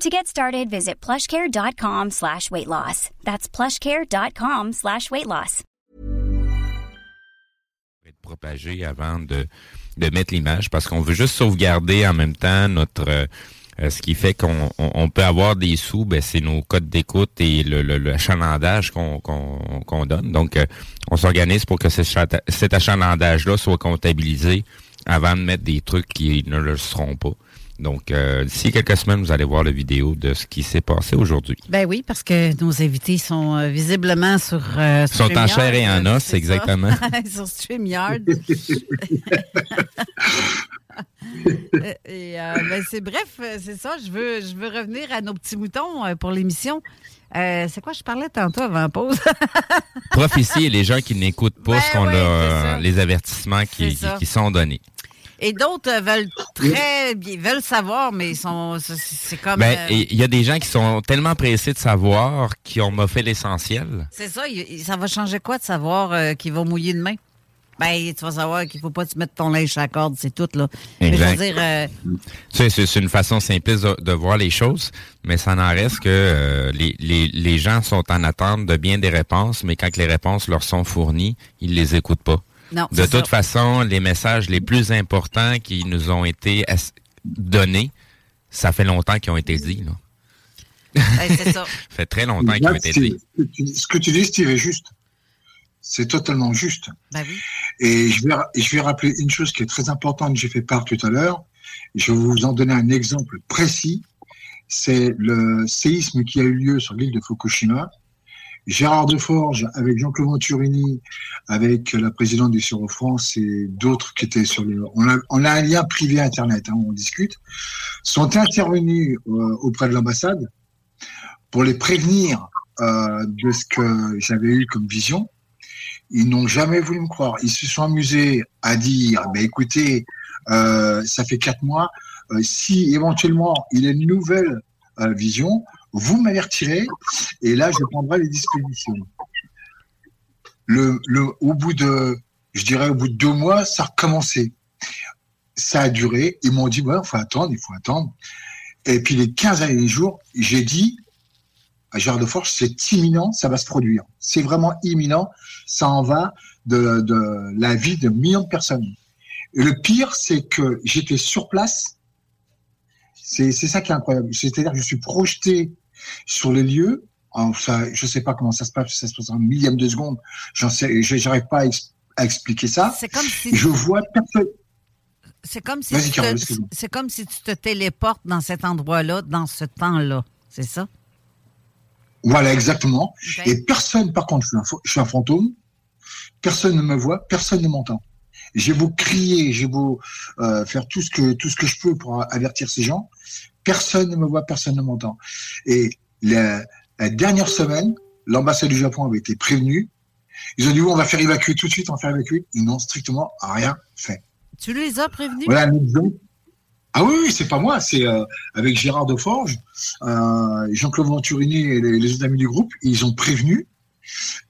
To get started, visit plushcare.com slash weight loss. That's plushcare.com slash weight loss. Propagé avant de, de mettre l'image parce qu'on veut juste sauvegarder en même temps notre euh, ce qui fait qu'on on, on peut avoir des sous, ben, c'est nos codes d'écoute et le, le, le achalandage qu'on qu'on qu'on donne. Donc, euh, on s'organise pour que cet achalandage-là soit comptabilisé avant de mettre des trucs qui ne le seront pas. Donc, euh, d'ici quelques semaines, vous allez voir la vidéo de ce qui s'est passé aujourd'hui. Ben oui, parce que nos invités sont euh, visiblement sur. euh, Ils sont en chair et en os, exactement. sur StreamYard. Et ben, c'est bref, c'est ça. Je veux, je veux revenir à nos petits moutons pour l'émission. Euh, c'est quoi je parlais tantôt avant la pause? Prophétie et les gens qui n'écoutent pas Ben ce qu'on a, les avertissements qui sont donnés. Et d'autres euh, veulent très bien, veulent savoir, mais ils sont, c'est- comme. Ben, euh, il y a des gens qui sont tellement pressés de savoir qui ont fait l'essentiel. C'est ça, ça va changer quoi de savoir euh, qu'il va mouiller demain? Ben, tu vas savoir qu'il faut pas te mettre ton linge à la corde, c'est tout, là. Mais je veux Exact. dire, euh, Tu sais, c'est c'est une façon simpliste de, de voir les choses, mais ça n'en reste que euh, les, les, les gens sont en attente de bien des réponses, mais quand les réponses leur sont fournies, ils les écoutent pas. Non. De toute ça. façon, les messages les plus importants qui nous ont été donnés, ça fait longtemps qu'ils ont été dits. Là. C'est ça. Ça fait très longtemps qu'ils ont été dits. ce que tu- dis, Steve, est juste. C'est totalement juste. Oui. Et je vais, et je vais rappeler une chose qui est très importante, j'ai fait part tout à l'heure. Je vais vous en donner un exemple précis. C'est le séisme qui a eu lieu sur l'île de Fukushima. Gérard Deforge, avec Jean-Claude Venturini, avec la présidente du Suro France et d'autres qui étaient sur le... On a, un lien privé Internet, hein, on discute, sont intervenus euh, auprès de l'ambassade pour les prévenir euh, de ce que j'avais eu comme vision. Ils n'ont jamais voulu me croire. Ils se sont amusés à dire, ben écoutez, euh, ça fait quatre mois, si éventuellement il y a une nouvelle vision, vous m'avertirez et là je prendrai les dispositions. Le, le, au bout de, je dirais au bout de deux mois, ça a recommencé. Ça a duré. Ils m'ont dit, ouais, il faut attendre, il faut attendre. Et puis les 15 derniers jours, j'ai dit à Gérard de Forge, c'est imminent, ça va se produire. C'est vraiment imminent, ça en va de, de la vie de millions de personnes. Et le pire, c'est que j'étais sur place. C'est ça qui est incroyable. C'est-à-dire que je suis projeté sur les lieux. Enfin, je sais pas comment ça se passe, ça se passe en millième de seconde. J'en sais, je- j'arrive pas à, ex- à expliquer ça. C'est comme si. Je vois personne. C'est comme si, c'est comme si tu te téléportes dans cet endroit-là, dans ce temps-là. C'est ça? Voilà, exactement. Et personne, par contre, je suis, un, fo- je suis un fantôme, personne ne me voit, personne ne m'entend. J'ai beau crier, j'ai beau euh, faire tout ce que tout ce que je peux pour avertir ces gens, personne ne me voit, personne ne m'entend. Et la, la dernière semaine, l'ambassade du Japon avait été prévenue. Ils ont dit oui, on va faire évacuer tout de suite, on va faire évacuer. Ils n'ont strictement rien fait. Tu les as prévenus? Voilà un exemple. Ah oui, oui, c'est pas moi, c'est euh, avec Gérard Deforge, euh, Jean-Claude Venturini et les, les autres amis du groupe, ils ont prévenu.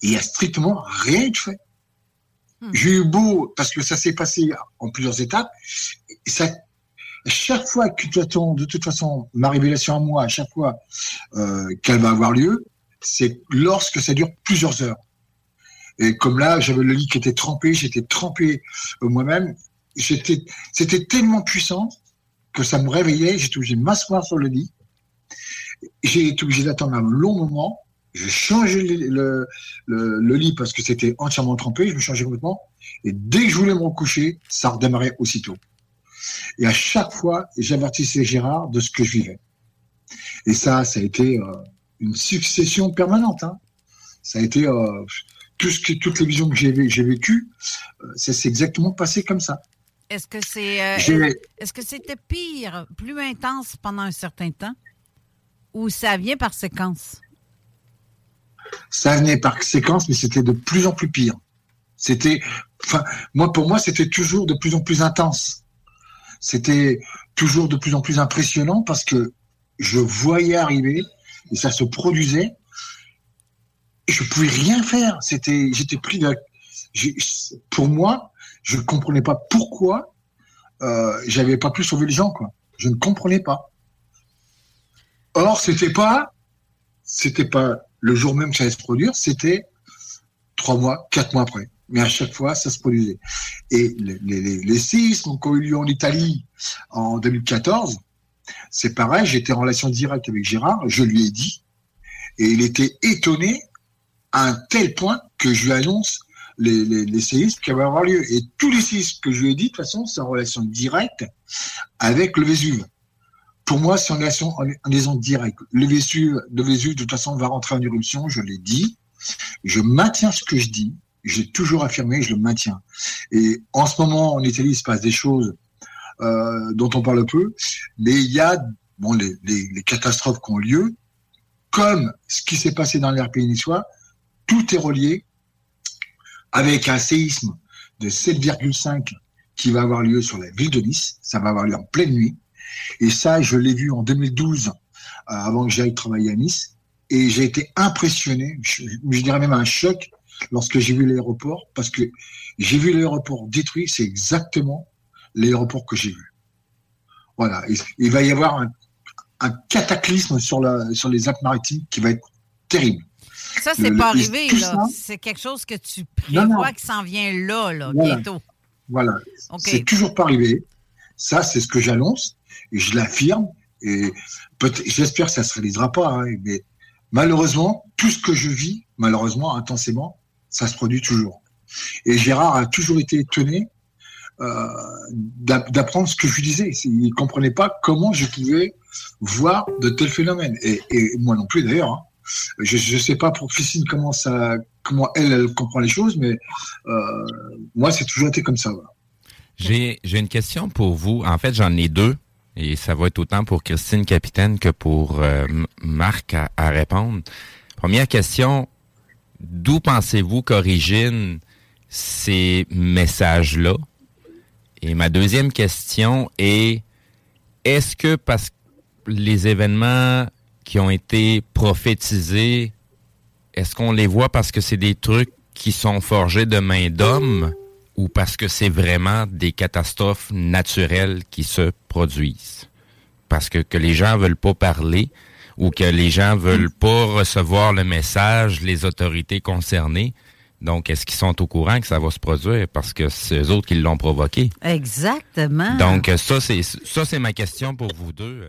Il n'y a strictement rien de fait. Hmm. J'ai eu beau, parce que ça s'est passé en plusieurs étapes, ça, chaque fois que toute façon, de toute façon, ma révélation à moi, à chaque fois euh, qu'elle va avoir lieu, c'est lorsque ça dure plusieurs heures. Et comme là, j'avais le lit qui était trempé, j'étais trempé euh, moi-même. C'était tellement puissant que ça me réveillait. J'étais obligé de m'asseoir sur le lit. J'ai été obligé d'attendre un long moment. Je changeais le, le, le- le lit parce que c'était entièrement trempé. Je me changeais complètement. Et dès que je voulais me recoucher, ça redémarrait aussitôt. Et à chaque fois, j'avertissais Gérard de ce que je vivais. Et ça, ça a été euh, une succession permanente. Hein. Ça a été euh, tout ce que, toutes les visions que j'ai vécues, euh, ça s'est exactement passé comme ça. Est-ce que c'est est-ce que c'était pire, plus intense pendant un certain temps, ou ça vient par séquence? Ça venait par séquence, mais c'était de plus en plus pire. C'était, enfin, moi pour moi, c'était toujours de plus en plus intense. C'était toujours de plus en plus impressionnant parce que je voyais arriver et ça se produisait et je pouvais rien faire. C'était, j'étais pris de, pour moi, je ne comprenais pas pourquoi euh, j'avais pas pu sauver les gens, quoi. Je ne comprenais pas. Or, c'était pas, c'était pas le jour même que ça allait se produire, c'était trois mois, quatre mois après. Mais à chaque fois, ça se produisait. Et les, les, les séismes qui ont eu lieu en Italie en 2014, c'est pareil, j'étais en relation directe avec Gérard, je lui ai dit, et il était étonné à un tel point que je lui annonce les, les, séismes qui vont avoir lieu. Et tous les séismes que je lui ai dit, de toute façon, c'est en relation directe avec le Vésuve. Pour moi, c'est en relation, en liaison directe. Le Vésuve, le Vésuve, de toute façon, va rentrer en éruption, je l'ai dit. Je maintiens ce que je dis. J'ai toujours affirmé, je le maintiens. Et en ce moment, en Italie, il se passe des choses euh, dont on parle peu, mais il y a bon, les, catastrophes qui ont lieu, comme ce qui s'est passé dans l'air niçois, tout est relié avec un séisme de 7,5 qui va avoir lieu sur la ville de Nice. Ça va avoir lieu en pleine nuit. Et ça, je l'ai vu en 2012, euh, avant que j'aille travailler à Nice. Et j'ai été impressionné, je, je dirais même un choc, lorsque j'ai vu l'aéroport, parce que j'ai vu l'aéroport détruit, c'est exactement l'aéroport que j'ai vu. Voilà, il, va y avoir un, cataclysme sur, la, sur les Alpes-Maritimes qui va être terrible. Ça, c'est pas arrivé, là. C'est quelque chose que tu prévois qui s'en vient là, là bientôt. Voilà. C'est toujours pas arrivé. Ça, c'est ce que j'annonce je l'affirme. Et j'espère que ça se réalisera pas. Hein, mais malheureusement, tout ce que je vis, malheureusement, intensément, ça se produit toujours. Et Gérard a toujours été étonné euh, d'apprendre ce que je lui disais. Il ne comprenait pas comment je pouvais voir de tels phénomènes. Et, moi non plus d'ailleurs. Hein. Je ne sais pas pour Ficine comment elle comprend les choses, mais euh, moi c'est toujours été comme ça. J'ai une question pour vous. En fait, j'en ai deux. Et ça va être autant pour Christine Capitaine que pour euh, Marc à, répondre. Première question, d'où pensez-vous qu'originent ces messages-là? Et ma deuxième question est, est-ce que parce que les événements qui ont été prophétisés, est-ce qu'on les voit parce que c'est des trucs qui sont forgés de main d'homme? Ou parce que c'est vraiment des catastrophes naturelles qui se produisent? Parce que, que les gens veulent pas parler, ou que les gens veulent pas recevoir le message, les autorités concernées. Donc, est-ce qu'ils sont au courant que ça va se produire parce que c'est eux autres qui l'ont provoqué? Exactement. Donc, ça, c'est, ça, c'est ma question pour vous deux.